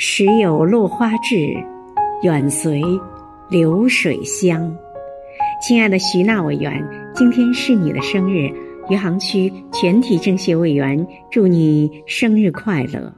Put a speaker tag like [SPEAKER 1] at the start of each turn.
[SPEAKER 1] 时有落花至，远随流水香。亲爱的徐娜委员，今天是你的生日，余杭区全体政协委员，祝你生日快乐。